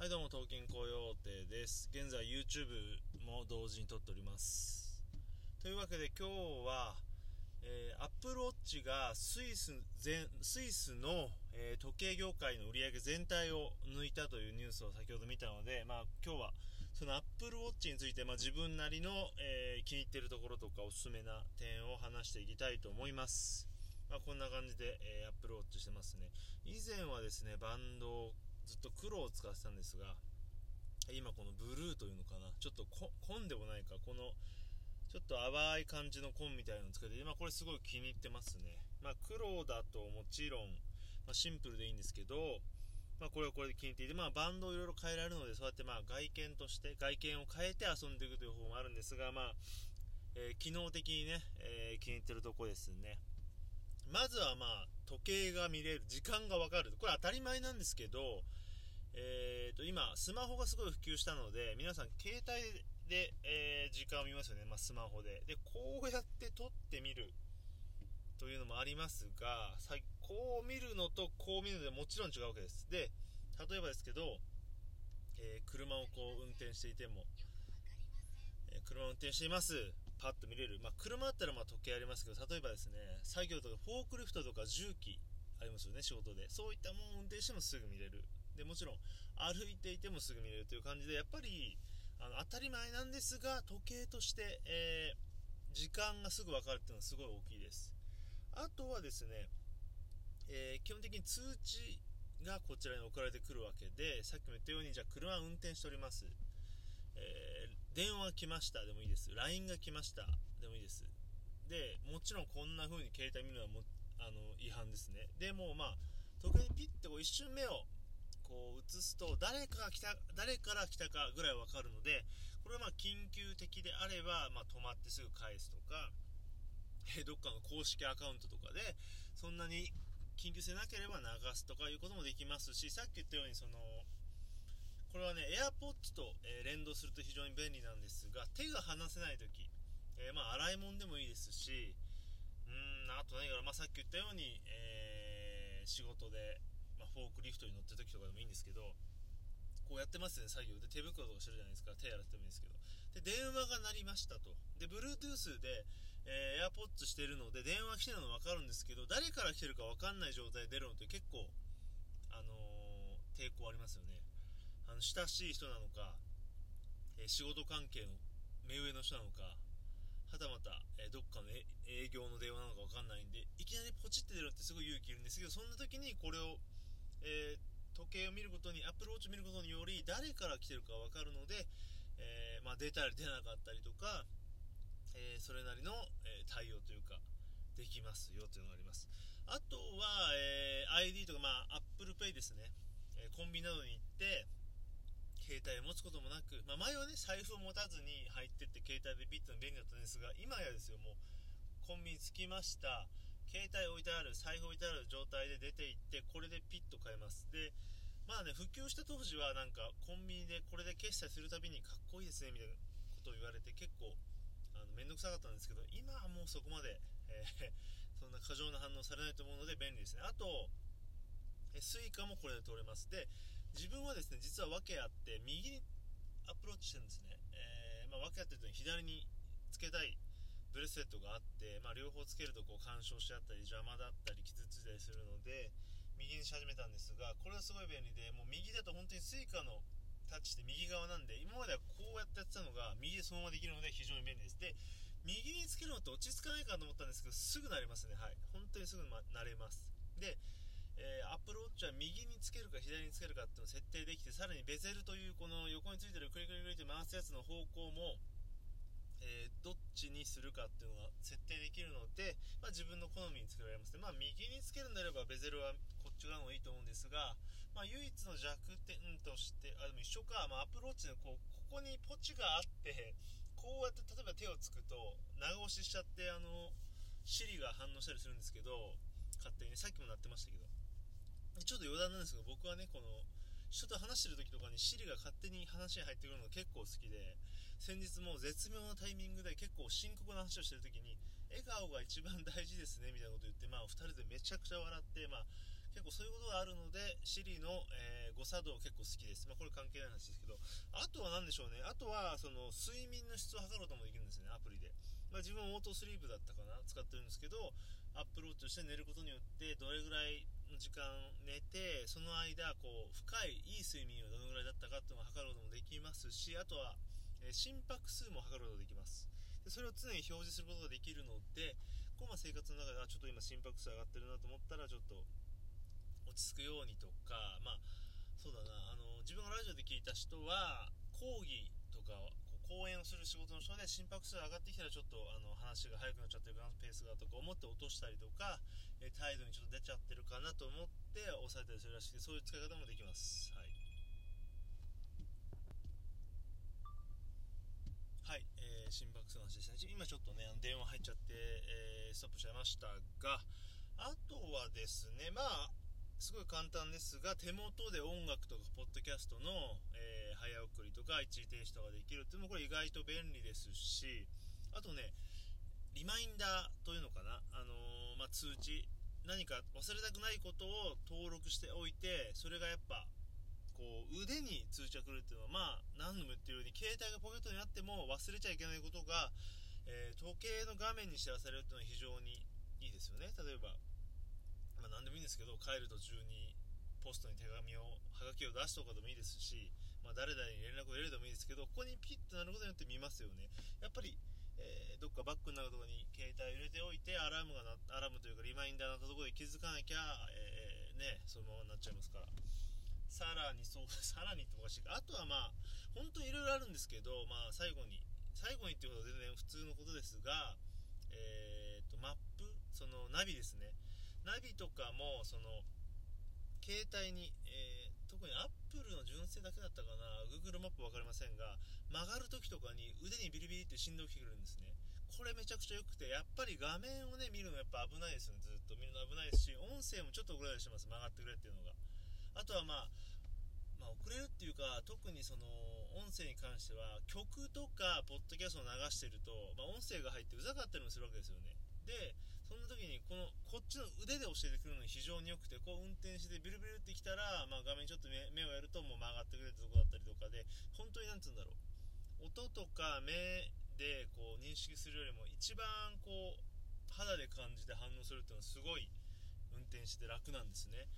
はいどうも東京雇用亭です。現在 YouTube も同時に撮っております。というわけで今日は、えー、Apple Watch がスイス全スイスの、えー、時計業界の売り上げ全体を抜いたというニュースを先ほど見たので、まあ、今日はその Apple Watch について、まあ、自分なりの、えー、気に入ってるところとかおすすめな点を話していきたいと思います。まあ、こんな感じで、えー、Apple Watch してますね。以前はですねバンドずっと黒を使ってたんですが今このブルーというのかな。ちょっと紺でもないか。このちょっと淡い感じの紺みたいなのをつけて今これすごい気に入ってますね。まあ黒だともちろん、まあ、シンプルでいいんですけどまあこれはこれで気に入っていてまあバンドをいろいろ変えられるのでそうやってまあ外見として外見を変えて遊んでいくという方法もあるんですがまあえー、機能的にね、えー、気に入ってるとこですね。まずはまあ、時計が見れる、時間がわかる。これ当たり前なんですけど、えー、と今、スマホがすごい普及したので、皆さん、携帯で、えー、時間を見ますよね、まあ、スマホで。で、こうやって撮ってみるというのもありますが、こう見るのとこう見るのでもちろん違うわけです。で、例えばですけど、えー、車をこう運転していても、え、車を運転しています。パッと見れる。まあ、車だったらまあ時計ありますけど、例えばですね、作業とかフォークリフトとか重機ありますよね、仕事で。そういったものを運転してもすぐ見れる。でもちろん歩いていてもすぐ見れるという感じでやっぱりあの当たり前なんですが時計として、えー、時間がすぐ分かるっていうのはすごい大きいですあとはですね、えー、基本的に通知がこちらに送られてくるわけでさっきも言ったようにじゃあ車運転しております、えー、電話来ましたでもいいです。LINE が来ました。でもいいです。でもちろんこんな風に携帯見るのはもあの違反ですね。でもまあ時計にピッてこう一瞬目をこう映すと誰かが来た誰から来たかぐらいわかるのでこれはまあ緊急的であれば、まあ、止まってすぐ返すとか、えどっかの公式アカウントとかでそんなに緊急性なければ流すとかいうこともできますしさっき言ったようにそのこれはね AirPods と、えー、連動すると非常に便利なんですが手が離せない時、えー、まあ洗い物でもいいですしうんあと何か、まあ、さっき言ったように、えー、仕事でまあ、フォークリフトに乗ってる時とかでもいいんですけどこうやってますね作業で。手袋とかしてるじゃないですか。手洗ってもいいんですけど。で電話が鳴りましたと。で Bluetooth で、えー、AirPods してるので電話来てるの分かるんですけど誰から来てるか分かんない状態で出るのって結構あのー、抵抗ありますよね。の親しい人なのか、え、仕事関係の目上の人なのかはたまた、え、どっかの営業の電話なのか分かんないんでいきなりポチって出るってすごい勇気いるんですけどそんな時にこれをえー、時計を見ることにアプローチを見ることにより誰から来てるか分かるので、えー、まあ、出たり出なかったりとか、えー、それなりの、え対応というかできますよというのがあります。あとは、え ID とか、まあ、Apple Pay ですね、えコンビニなどに行って携帯を持つこともなく、まあ、前はね財布を持たずに入ってって携帯でビットの便利だったんですが今やですよもうコンビニ着きました。携帯置いてある財布置いてある状態で出て行ってこれでピッと買えます。でまあね普及した当時はなんかコンビニでこれで決済するたびにかっこいいですねみたいなことを言われて結構あの面倒くさかったんですけど今はもうそこまで、えー、そんな過剰な反応されないと思うので便利ですね。あとえ Suica もこれで通れます。で自分はですね実は訳あって右にアプローチしてるんですね、えー、まあ、訳あってると左につけたいブレスレットがあって、まあ、両方つけるとこう干渉し合ったり邪魔だったり傷ついたりするので右にし始めたんですがこれはすごい便利でもう右だと本当に Suica のタッチって右側なんで今まではこうやってやってたのが右でそのままできるので非常に便利です。で右につけるのって落ち着かないかと思ったんですけどすぐ慣れますね。はい。本当にすぐ慣れます。でえー、アプローチは右につけるか左につけるかっていうのを設定できてさらにベゼルというこの横についてるクリクリクリって回すやつの方向もえー、どっちにするかっていうのが設定できるので、まあ、自分の好みにつけられますね、まあ、右につけるんであればベゼルはこっち側の方がいいと思うんですが、まあ、唯一の弱点としてあでも一緒か、まあ、アプローチのこうここにポチがあってこうやって例えば手をつくと長押ししちゃってあのシリが反応したりするんですけど勝手にねさっきも鳴ってましたけど。ちょっと余談なんですけど僕はねこの人と話してる時とかに Siri が勝手に話に入ってくるのが結構好きで先日も絶妙なタイミングで結構深刻な話をしてる時に笑顔が一番大事ですねみたいなこと言ってまあ2人でめちゃくちゃ笑ってまあ結構そういうことがあるので Siri の、えー、誤作動結構好きです。まあ、これ関係ない話ですけど、あとは何でしょうね。あとは、その、睡眠の質を測ることもできるんですね、アプリで。まあ、自分オートスリープだったかな、使ってるんですけど、アップローチして寝ることによって、どれぐらい時間寝て、その間、こう、深い、いい睡眠をどのぐらいだったかっていうのを測ることもできますし、あとは、え、心拍数も測ることができます。でそれを常に表示することができるので、こうまあ生活の中ではちょっと今心拍数上がってるなと思ったら、ちょっと落ち着くようにとか、まあ、そうだな、あの、自分がラジオで聞いた人は、講義とか講演をする仕事の人で心拍数上がってきたらちょっとあの話が速くなっちゃってるかなペースがとか思って落としたりとか、え態度にちょっと出ちゃってるかなと思って抑えたりするらしくてそういう使い方もできます。はい。はい、えー、心拍数の話ですね。今ちょっとねあの電話入っちゃって、えー、ストップしちゃいましたがあとはですねまあすごい簡単ですが手元で音楽とかポッドキャストの、えー早送りとか一時停止とかできるっていうのもこれ意外と便利ですしあとねリマインダーというのかな、あのー、まあ、通知。何か忘れたくないことを登録しておいてそれがやっぱこう腕に通知が来るっていうのはまあ何度も言ってるように携帯がポケットにあっても忘れちゃいけないことが、えー、時計の画面に知らされるっていうのは非常にいいですよね。例えば、何でもいいんですけど帰る途中にポストに手紙をはがきを出すとかでもいいですしまあ、誰々に連絡を入れるでもいいですけど、ここにピッとなることによって見ますよね。やっぱり、えー、どっかバッグの中とかに携帯入れておいて、アラームがな、アラームというかリマインダーなったところで気づかなきゃ、えー、ね、そのままになっちゃいますから。さらに、そう、さらにっておかしいか。あとはまあ、本当にいろいろあるんですけど、まあ、最後に、最後にっていうことは全然普通のことですが、えー、と、マップ、そのナビですね。ナビとかも、その、携帯に、えー特に Apple の純正だけだったかな。Google マップ分かりませんが曲がる時とかに腕にビリビリって振動器が来るんですね。これめちゃくちゃ良くてやっぱり画面をね見るのやっぱ危ないですよね。ずっと。見るの危ないですし音声もちょっと遅れたりします。曲がってくれっていうのが。あとはまあまあ、遅れるっていうか特にその音声に関しては曲とかポッドキャストを流してると、まあ、音声が入ってうざかったりもするわけですよね。でそんな時にこのこっちの腕で教えてくるのに非常に良くてこう運転してビルビルってきたら、まあ、画面ちょっと目をやるともう曲がってくれるとこだったりとかで本当に何て言うんだろう音とか目でこう認識するよりも一番こう肌で感じて反応するっていうのはすごい運転して楽なんですね。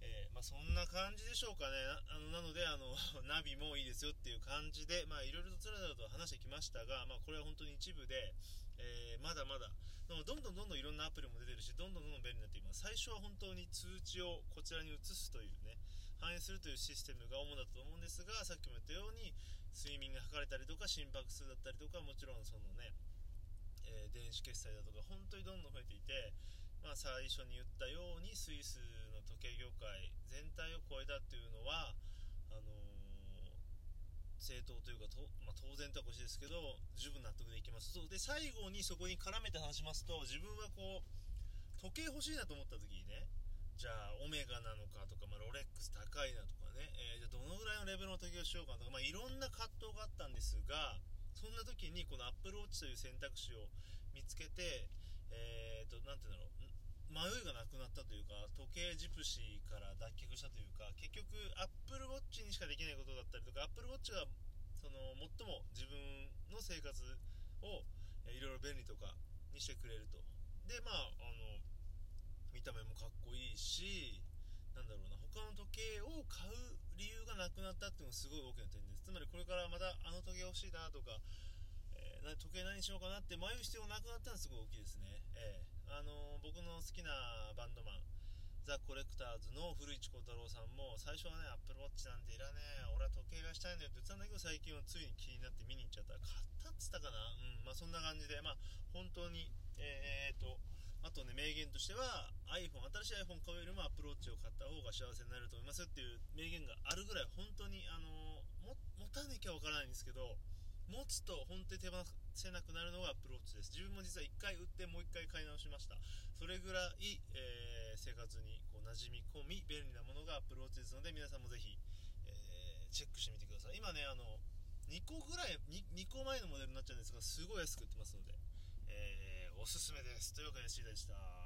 えー、まあ、そんな感じでしょうかね。あのなので、あの、ナビもいいですよっていう感じで、まあ、いろいろとつらつらと話してきましたが、まあ、これは本当に一部で、えー、まだまだ、どんどんどんどんいろんなアプリも出てるし、どんどんどんどん便利になっています。最初は本当に通知をこちらに移すというね、反映するというシステムが主だと思うんですが、さっきも言ったように、睡眠が測れたりとか、心拍数だったりとか、もちろんそのね、えー、電子決済だとか、本当にどんどん増えていて、まあ、最初に言ったように、スイスの時計業界全体を超えたっていうのは、あのー正当というかと、まあ、当然とは腰ですけど十分納得できます。そうで最後にそこに絡めて話しますと自分はこう時計欲しいなと思った時にねじゃあオメガなのかとか、まあ、ロレックス高いなとかね、えー、じゃあどのぐらいのレベルの時計をしようかとか、まあ、いろんな葛藤があったんですがそんな時にこの Apple Watch という選択肢を見つけてえーと、なんて言うんだろう迷いがなくなったというか時計ジプシーから脱却したというか結局 Apple Watch にしかできないことだっか Apple Watch がその最も自分の生活をいろいろ便利とかにしてくれると。でまああの見た目もかっこいいしなんだろうな他の時計を買う理由がなくなったっていうのがすごい大きな点です。つまりこれからまたあの時計欲しいなとか、えー、時計何しようかなって迷う必要がなくなったのはすごい大きいですね、えーあの僕の好きなバンドマンザ・コレクターズの古市幸太郎さんも最初はねアップルウォッチなんていらねえ俺は時計がしたいんだよって言ってたんだけど最近はついに気になって見に行っちゃった。ら買ったっつったかな？うんまあそんな感じでまあ本当にえー、っとあとね名言としては iPhone 新しい iPhone 買うよりもアップルウォッチを買った方が幸せになると思いますっていう名言があるぐらい本当にあのも持たなきゃわからないんですけど持つと本当に手放せなくなるのがアプローチです。自分も実は1回売ってもう1回買い直しました。それぐらい、えー、生活にこう馴染み込み便利なものがアプローチですので皆さんもぜひ、えー、チェックしてみてください。今ねあの2個ぐらい 2, 2個前のモデルになっちゃうんですがすごい安く売ってますので、えー、おすすめです。というわけでシータでした。